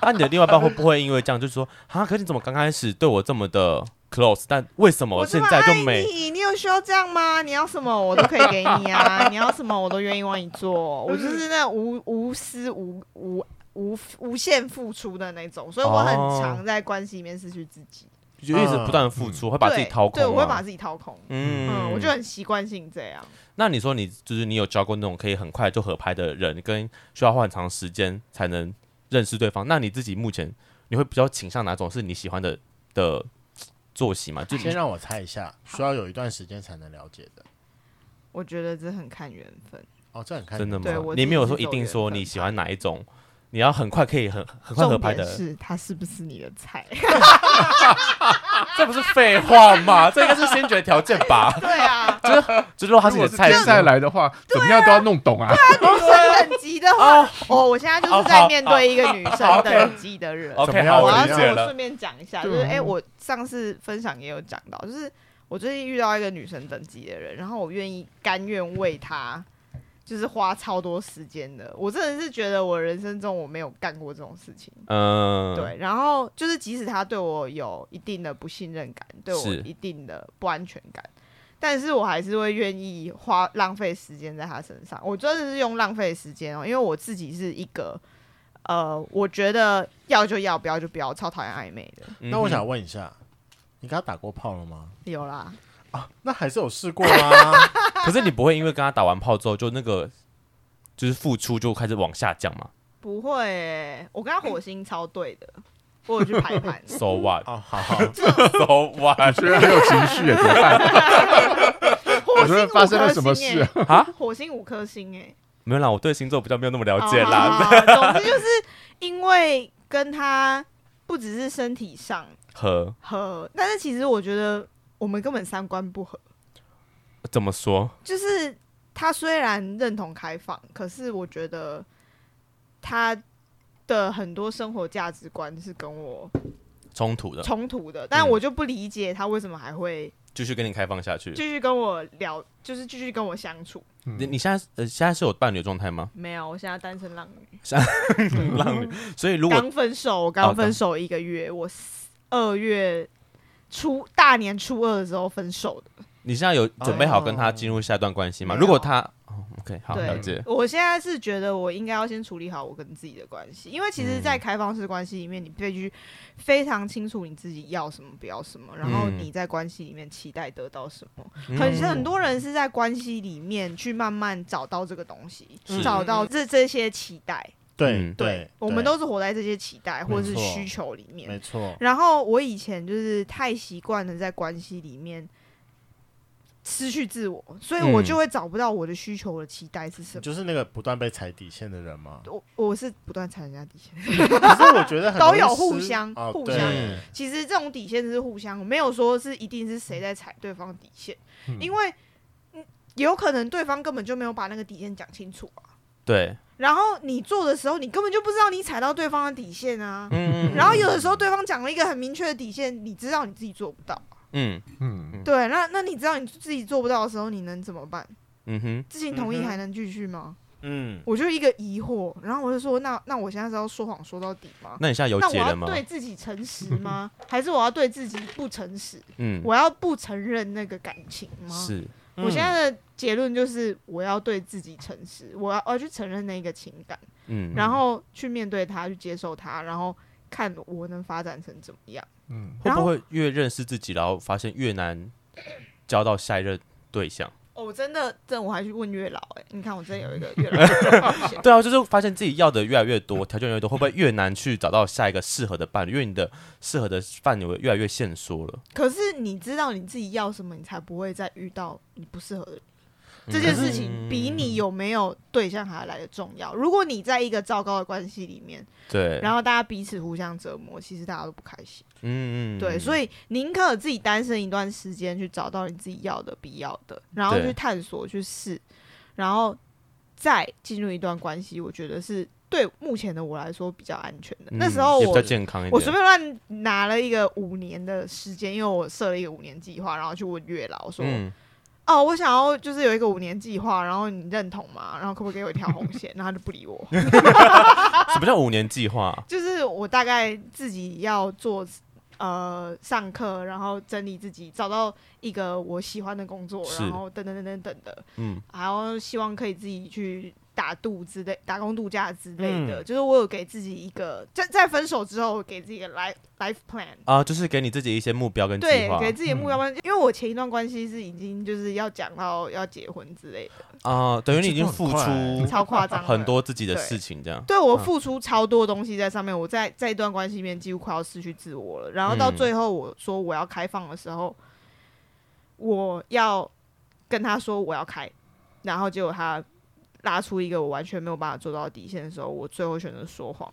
那、啊、你的另外一半会不会因为这样，就是说啊，可是你怎么刚开始对我这么的 close，但为什么现在就没？你你有需要这样吗？你要什么我都可以给你啊！你要什么我都愿意为你做。我就是那无无私无无无无限付出的那种，所以我很常在关系里面失去自己，就一直不断付出，嗯、会把自己掏空。对，我会把自己掏空。嗯，嗯，我就很习惯性这样。那你说你就是你有交过那种可以很快就合拍的人，跟需要花很长时间才能？认识对方，那你自己目前你会比较倾向哪种是你喜欢的的作息嘛？就先让我猜一下，需要有一段时间才能了解的。我觉得这很看缘分。哦，这很看真的吗？你没有说一定说你喜欢哪一种，你要很快可以很很快合拍的。是他是不是你的菜？这不是废话吗？这应该是先决条件吧？对啊，就是就是说他是你的菜，再来的话，怎么样都要弄懂啊。女生等级的话，哦，我现在就是在面对一个女生等级的人。OK，好，我要顺便讲一下，就是哎，我上次分享也有讲到，就是我最近遇到一个女生等级的人，然后我愿意甘愿为她。就是花超多时间的，我真的是觉得我人生中我没有干过这种事情。嗯，对。然后就是即使他对我有一定的不信任感，对我一定的不安全感，是但是我还是会愿意花浪费时间在他身上。我真的是用浪费时间哦，因为我自己是一个呃，我觉得要就要，不要就不要，超讨厌暧昧的。那我想问一下，你跟他打过炮了吗？有啦。啊，那还是有试过啊。可是你不会因为跟他打完炮之后，就那个就是付出就开始往下降吗？不会、欸，我跟他火星超对的，我有去排盘。So what？哦，好好。So what？居然很有情绪，怎么办？火星发生了什么事啊？火星五颗星，哎，没有啦，我对星座比较没有那么了解啦。总之就是因为跟他不只是身体上合合，但是其实我觉得。我们根本三观不合，怎么说？就是他虽然认同开放，可是我觉得他的很多生活价值观是跟我冲突的，冲突的。但我就不理解他为什么还会继续跟你开放下去，继续跟我聊，就是继续跟我相处。你你现在呃现在是有伴侣的状态吗？没有，我现在单身浪女。浪女，所以如果刚分手，刚分手一个月，我二月初大年初二的时候分手的。你现在有准备好跟他进入下一段关系吗？哦、如果他。OK，好，了解。我现在是觉得我应该要先处理好我跟自己的关系，因为其实，在开放式关系里面，你必须非常清楚你自己要什么，不要什么，然后你在关系里面期待得到什么。很、嗯、很多人是在关系里面去慢慢找到这个东西，嗯、找到这这些期待。对对，对，我们都是活在这些期待或者是需求里面，没错。然后我以前就是太习惯了在关系里面。失去自我，所以我就会找不到我的需求的期待是什么。就是那个不断被踩底线的人吗？我我是不断踩人家底线，可是我觉得都 有互相、哦、互相。其实这种底线是互相，没有说是一定是谁在踩对方底线，嗯、因为有可能对方根本就没有把那个底线讲清楚啊。对。然后你做的时候，你根本就不知道你踩到对方的底线啊。嗯。然后有的时候对方讲了一个很明确的底线，你知道你自己做不到。嗯嗯，对，那那你知道你自己做不到的时候，你能怎么办？嗯哼，知情同意还能继续吗？嗯，我就一个疑惑，然后我就说，那那我现在是要说谎说到底吗？那你现在有结了吗？那我要对自己诚实吗？还是我要对自己不诚实？嗯，我要不承认那个感情吗？是，我现在的结论就是我要对自己诚实，我要我要去承认那个情感，嗯，然后去面对它，去接受它，然后看我能发展成怎么样。嗯，会不会越认识自己，然后发现越难交到下一任对象？哦，真的，这我还去问月老哎、欸，你看我真的有一个 月老。对啊，就是发现自己要的越来越多，条件越多，会不会越难去找到下一个适合的伴侣？因为你的适合的范围越来越限缩了。可是你知道你自己要什么，你才不会再遇到你不适合的人。这件事情比你有没有对象还来的重要。如果你在一个糟糕的关系里面，对，然后大家彼此互相折磨，其实大家都不开心。嗯嗯，对，所以宁可自己单身一段时间，去找到你自己要的、必要的，然后去探索、去试，然后再进入一段关系。我觉得是对目前的我来说比较安全的。嗯、那时候我健康一点，我随便乱拿了一个五年的时间，因为我设了一个五年计划，然后去问月老说。嗯哦，我想要就是有一个五年计划，然后你认同吗？然后可不可以给我一条红线？然后他就不理我。什么叫五年计划？就是我大概自己要做呃上课，然后整理自己，找到一个我喜欢的工作，然后等等等等等的，嗯，然后希望可以自己去。打度之类，打工度假之类的，嗯、就是我有给自己一个，在在分手之后给自己一个 life life plan 啊，就是给你自己一些目标跟计划，对，给自己的目标，嗯、因为我前一段关系是已经就是要讲到要结婚之类的啊，等于你已经付出超夸张很多自己的事情，这样，对，对我付出超多东西在上面，我在在一段关系里面几乎快要失去自我了，然后到最后我说我要开放的时候，嗯、我要跟他说我要开，然后结果他。拉出一个我完全没有办法做到的底线的时候，我最后选择说谎。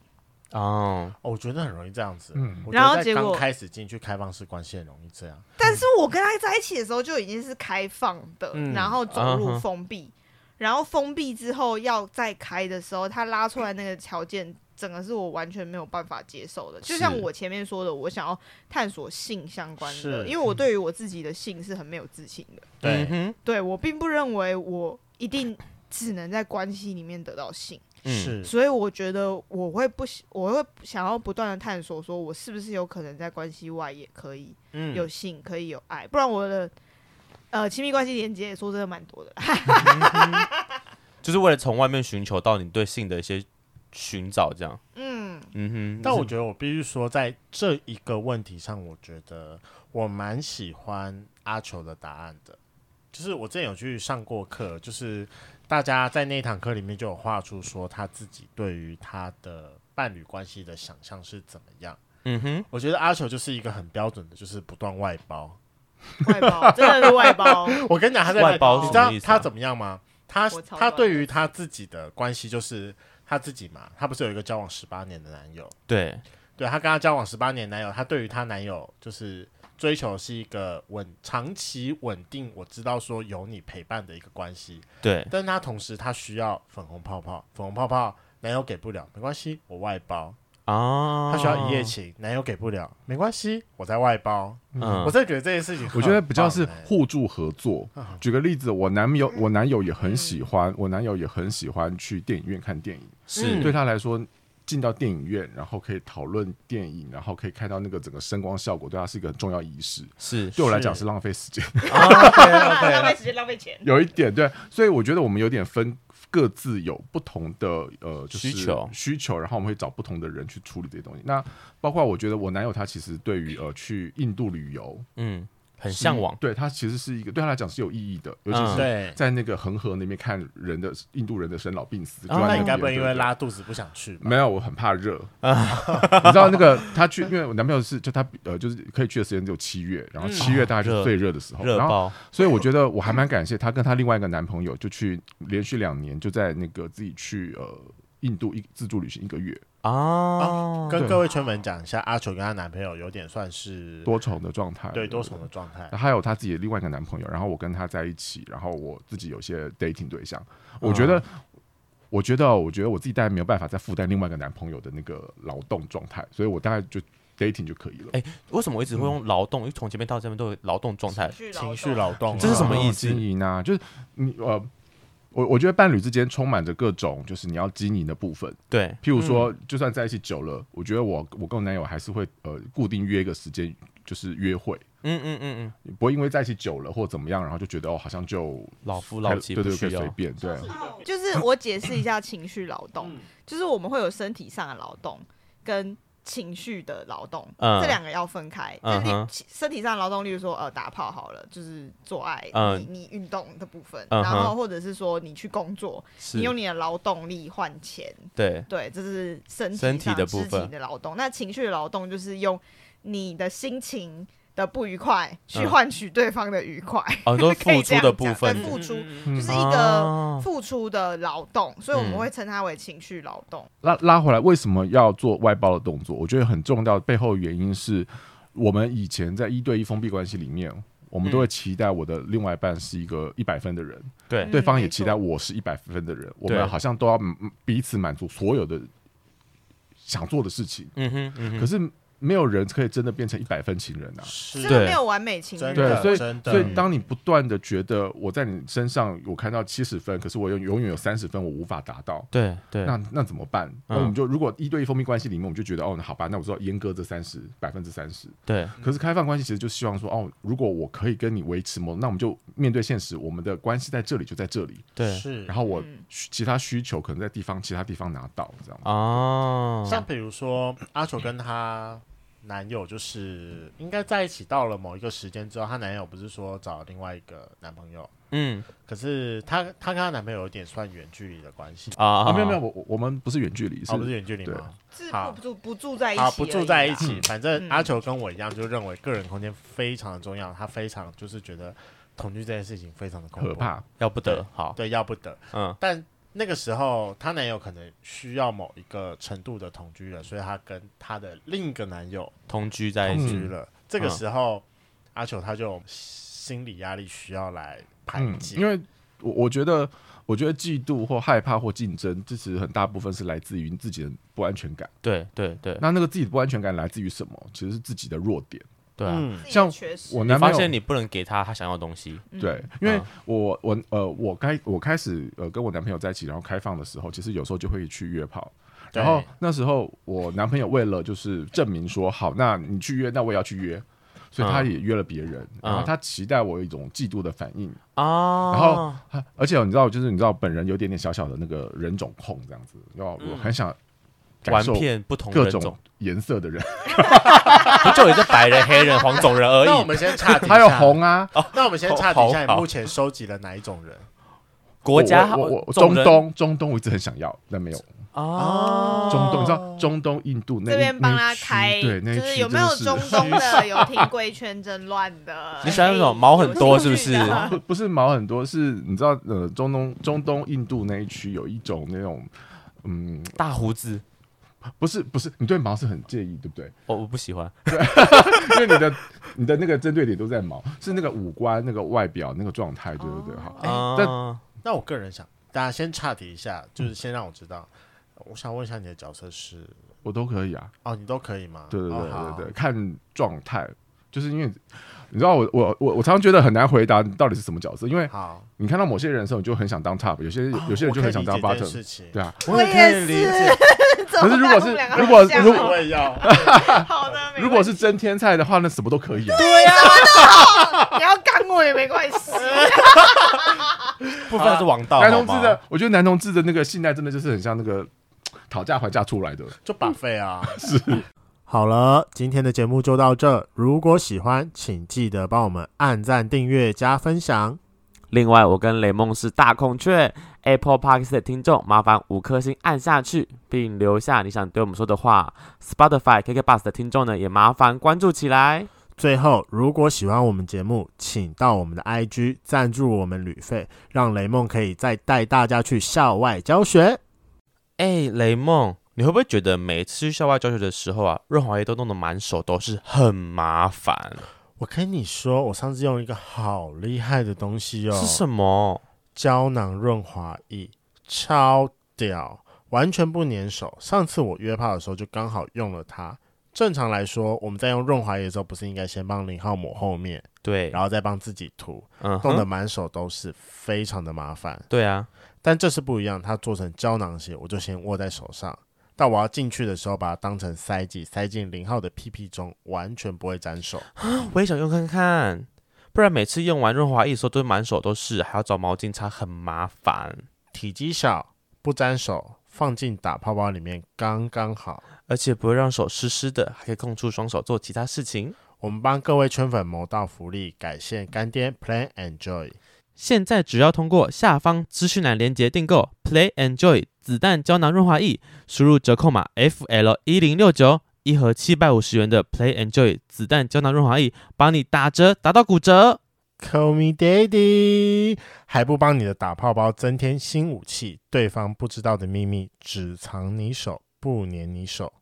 哦，我觉得很容易这样子。嗯，然后结果开始进去开放式关系很容易这样。但是我跟他在一起的时候就已经是开放的，嗯、然后走入封闭，嗯、然后封闭之后要再开的时候，他拉出来那个条件，整个是我完全没有办法接受的。就像我前面说的，我想要探索性相关的，因为我对于我自己的性是很没有自信的。对，嗯、对我并不认为我一定。只能在关系里面得到性，是，所以我觉得我会不，我会想要不断的探索，说我是不是有可能在关系外也可以有性，可以有爱，不然我的呃亲密关系连接说真的蛮多的，就是为了从外面寻求到你对性的一些寻找，这样，嗯。嗯哼。但我觉得我必须说，在这一个问题上，我觉得我蛮喜欢阿球的答案的，就是我之前有去上过课，就是。大家在那堂课里面就有画出说他自己对于他的伴侣关系的想象是怎么样。嗯哼，我觉得阿球就是一个很标准的，就是不断外包，外包真的是外包。我跟你讲，他在外包，你知道他怎么样吗？他他对于他自己的关系就是他自己嘛，他不是有一个交往十八年的男友？对，对他跟他交往十八年男友，他对于他男友就是。追求是一个稳、长期稳定，我知道说有你陪伴的一个关系。对，但他同时他需要粉红泡泡，粉红泡泡男友给不了，没关系，我外包。啊，他需要一夜情，男友给不了，没关系，我在外包。嗯，我真的觉得这件事情，我觉得比较是互助合作。举个例子，我男友，我男友也很喜欢，我男友也很喜欢去电影院看电影，是对他来说。进到电影院，然后可以讨论电影，然后可以看到那个整个声光效果，对他是一个很重要仪式。是，对我来讲是浪费时间，浪费时间，浪费钱。有一点对，所以我觉得我们有点分，各自有不同的呃，就是需求，需求，然后我们会找不同的人去处理这些东西。那包括我觉得我男友他其实对于呃去印度旅游，嗯。很向往，对他其实是一个对他来讲是有意义的，尤其是在那个恒河那边看人的印度人的生老病死。那你该不会因为拉肚子不想去？没有，我很怕热。你知道那个他去，因为我男朋友是就他呃就是可以去的时间只有七月，然后七月大概就是最热的时候，然后所以我觉得我还蛮感谢他跟他另外一个男朋友就去连续两年就在那个自己去呃印度一自助旅行一个月。啊，跟各位圈粉讲一下，阿球跟她男朋友有点算是多重的状态，对多重的状态。还有她自己的另外一个男朋友，然后我跟她在一起，然后我自己有些 dating 对象。我觉得，我觉得，我觉得我自己大概没有办法再负担另外一个男朋友的那个劳动状态，所以我大概就 dating 就可以了。哎，为什么我一直会用劳动？因为从前面到这边都有劳动状态，情绪劳动，这是什么意思呢？就是你呃。我我觉得伴侣之间充满着各种，就是你要经营的部分。对，譬如说，就算在一起久了，我觉得我我跟我男友还是会呃固定约一个时间，就是约会。嗯嗯嗯嗯，不会因为在一起久了或怎么样，然后就觉得哦，好像就老夫老妻，对对，可以随便。对，就是我解释一下情绪劳动，就是我们会有身体上的劳动跟。情绪的劳动，嗯、这两个要分开。嗯、就是身体上的劳动，例如说呃打炮好了，就是做爱，嗯、你你运动的部分，嗯、然后或者是说你去工作，你用你的劳动力换钱。对对，这是身体上身体的部分的劳动。那情绪的劳动就是用你的心情。的不愉快去换取对方的愉快，很多 付出的部分，付出就是一个付出的劳动，所以我们会称它为情绪劳动。拉拉回来，为什么要做外包的动作？我觉得很重要的背后原因是我们以前在一对一封闭关系里面，我们都会期待我的另外一半是一个一百分的人，对，对方也期待我是一百分的人，我们好像都要彼此满足所有的想做的事情。嗯哼，可是。没有人可以真的变成一百分情人啊！是，没有完美情人。对，所以所以当你不断的觉得我在你身上我看到七十分，可是我又永远有三十分我无法达到。对对，那那怎么办？那我们就如果一对一封闭关系里面，我们就觉得哦，那好吧，那我说阉割这三十百分之三十。对。可是开放关系其实就希望说哦，如果我可以跟你维持某，那我们就面对现实，我们的关系在这里就在这里。对。是。然后我其他需求可能在地方其他地方拿到，这样。啊。像比如说阿球跟他。男友就是应该在一起到了某一个时间之后，她男友不是说找另外一个男朋友，嗯，可是她她跟她男朋友有点算远距离的关系。啊，没有没有，我我们不是远距离，是不是远距离吗？是不住不住在一起，不住在一起，反正阿球跟我一样，就认为个人空间非常的重要，他非常就是觉得同居这件事情非常的可怕，要不得，好，对，要不得，嗯，但。那个时候，她男友可能需要某一个程度的同居了，所以她跟她的另一个男友同居在一起了。这个时候，嗯、阿球他就心理压力需要来排解、嗯，因为我我觉得，我觉得嫉妒或害怕或竞争，这其实很大部分是来自于你自己的不安全感。对对对，那那个自己的不安全感来自于什么？其实是自己的弱点。对啊，像我男朋友，发现你不能给他他想要的东西。对，因为我我呃我开我开始呃跟我男朋友在一起，然后开放的时候，其实有时候就会去约炮。然后那时候我男朋友为了就是证明说好，那你去约，那我也要去约，所以他也约了别人。然后他期待我有一种嫉妒的反应啊。然后而且你知道，就是你知道本人有点点小小的那个人种控这样子，要我很想。玩遍不同各种颜色的人，不就也是白人、黑人、黄种人而已。那我们先岔题，还有红啊。那我们先差底下，你目前收集了哪一种人？国家？我我中东中东我一直很想要，但没有哦。中东你知道中东印度那边帮他开，对，就是有没有中东的有听贵圈真乱的？你喜欢那种毛很多是不是？不不是毛很多，是你知道呃中东中东印度那一区有一种那种嗯大胡子。不是不是，你对毛是很介意，对不对？我我不喜欢，对，因为你的你的那个针对点都在毛，是那个五官、那个外表、那个状态，对不对？好，但那我个人想，大家先岔题一下，就是先让我知道，我想问一下，你的角色是？我都可以啊。哦，你都可以吗？对对对对对，哦、看状态，就是因为你知道我我我我常常觉得很难回答你到底是什么角色，因为你看到某些人的时候，你就很想当 top，有些、哦、有些人就很想当 bottom，对啊，我也可以理解。可是如果是如果如果我也要，好的，如果是真天菜的话，那什么都可以啊。对呀、啊，你要干我也没关系。不分是王道。男同志的，我觉得男同志的那个信赖真的就是很像那个讨价还价出来的，就 buffet 啊。是。好了，今天的节目就到这。如果喜欢，请记得帮我们按赞、订阅、加分享。另外，我跟雷梦是大孔雀 Apple Podcast 的听众，麻烦五颗星按下去，并留下你想对我们说的话。Spotify KK Bus 的听众呢，也麻烦关注起来。最后，如果喜欢我们节目，请到我们的 IG 赞助我们旅费，让雷梦可以再带大家去校外教学。哎，雷梦，你会不会觉得每次去校外教学的时候啊，润滑液都弄得满手都是，很麻烦？我跟你说，我上次用一个好厉害的东西哦，是什么？胶囊润滑液，超屌，完全不粘手。上次我约炮的时候就刚好用了它。正常来说，我们在用润滑液的时候，不是应该先帮零号抹后面，对，然后再帮自己涂，嗯，弄得满手都是，非常的麻烦。对啊，但这次不一样，它做成胶囊型，我就先握在手上。但我要进去的时候，把它当成塞剂，塞进零号的屁屁中，完全不会沾手。我也想用看看，不然每次用完润滑液的时候都满手都是，还要找毛巾擦，很麻烦。体积小，不沾手，放进打泡泡里面刚刚好，而且不会让手湿湿的，还可以空出双手做其他事情。我们帮各位圈粉谋到福利，感谢干爹 Play Enjoy。现在只要通过下方资讯栏链接订购 Play Enjoy 子弹胶囊润滑液，输入折扣码 FL 一零六九，一盒七百五十元的 Play Enjoy 子弹胶囊润滑液，帮你打折打到骨折。Call me daddy，还不帮你的打泡包增添新武器？对方不知道的秘密，只藏你手，不粘你手。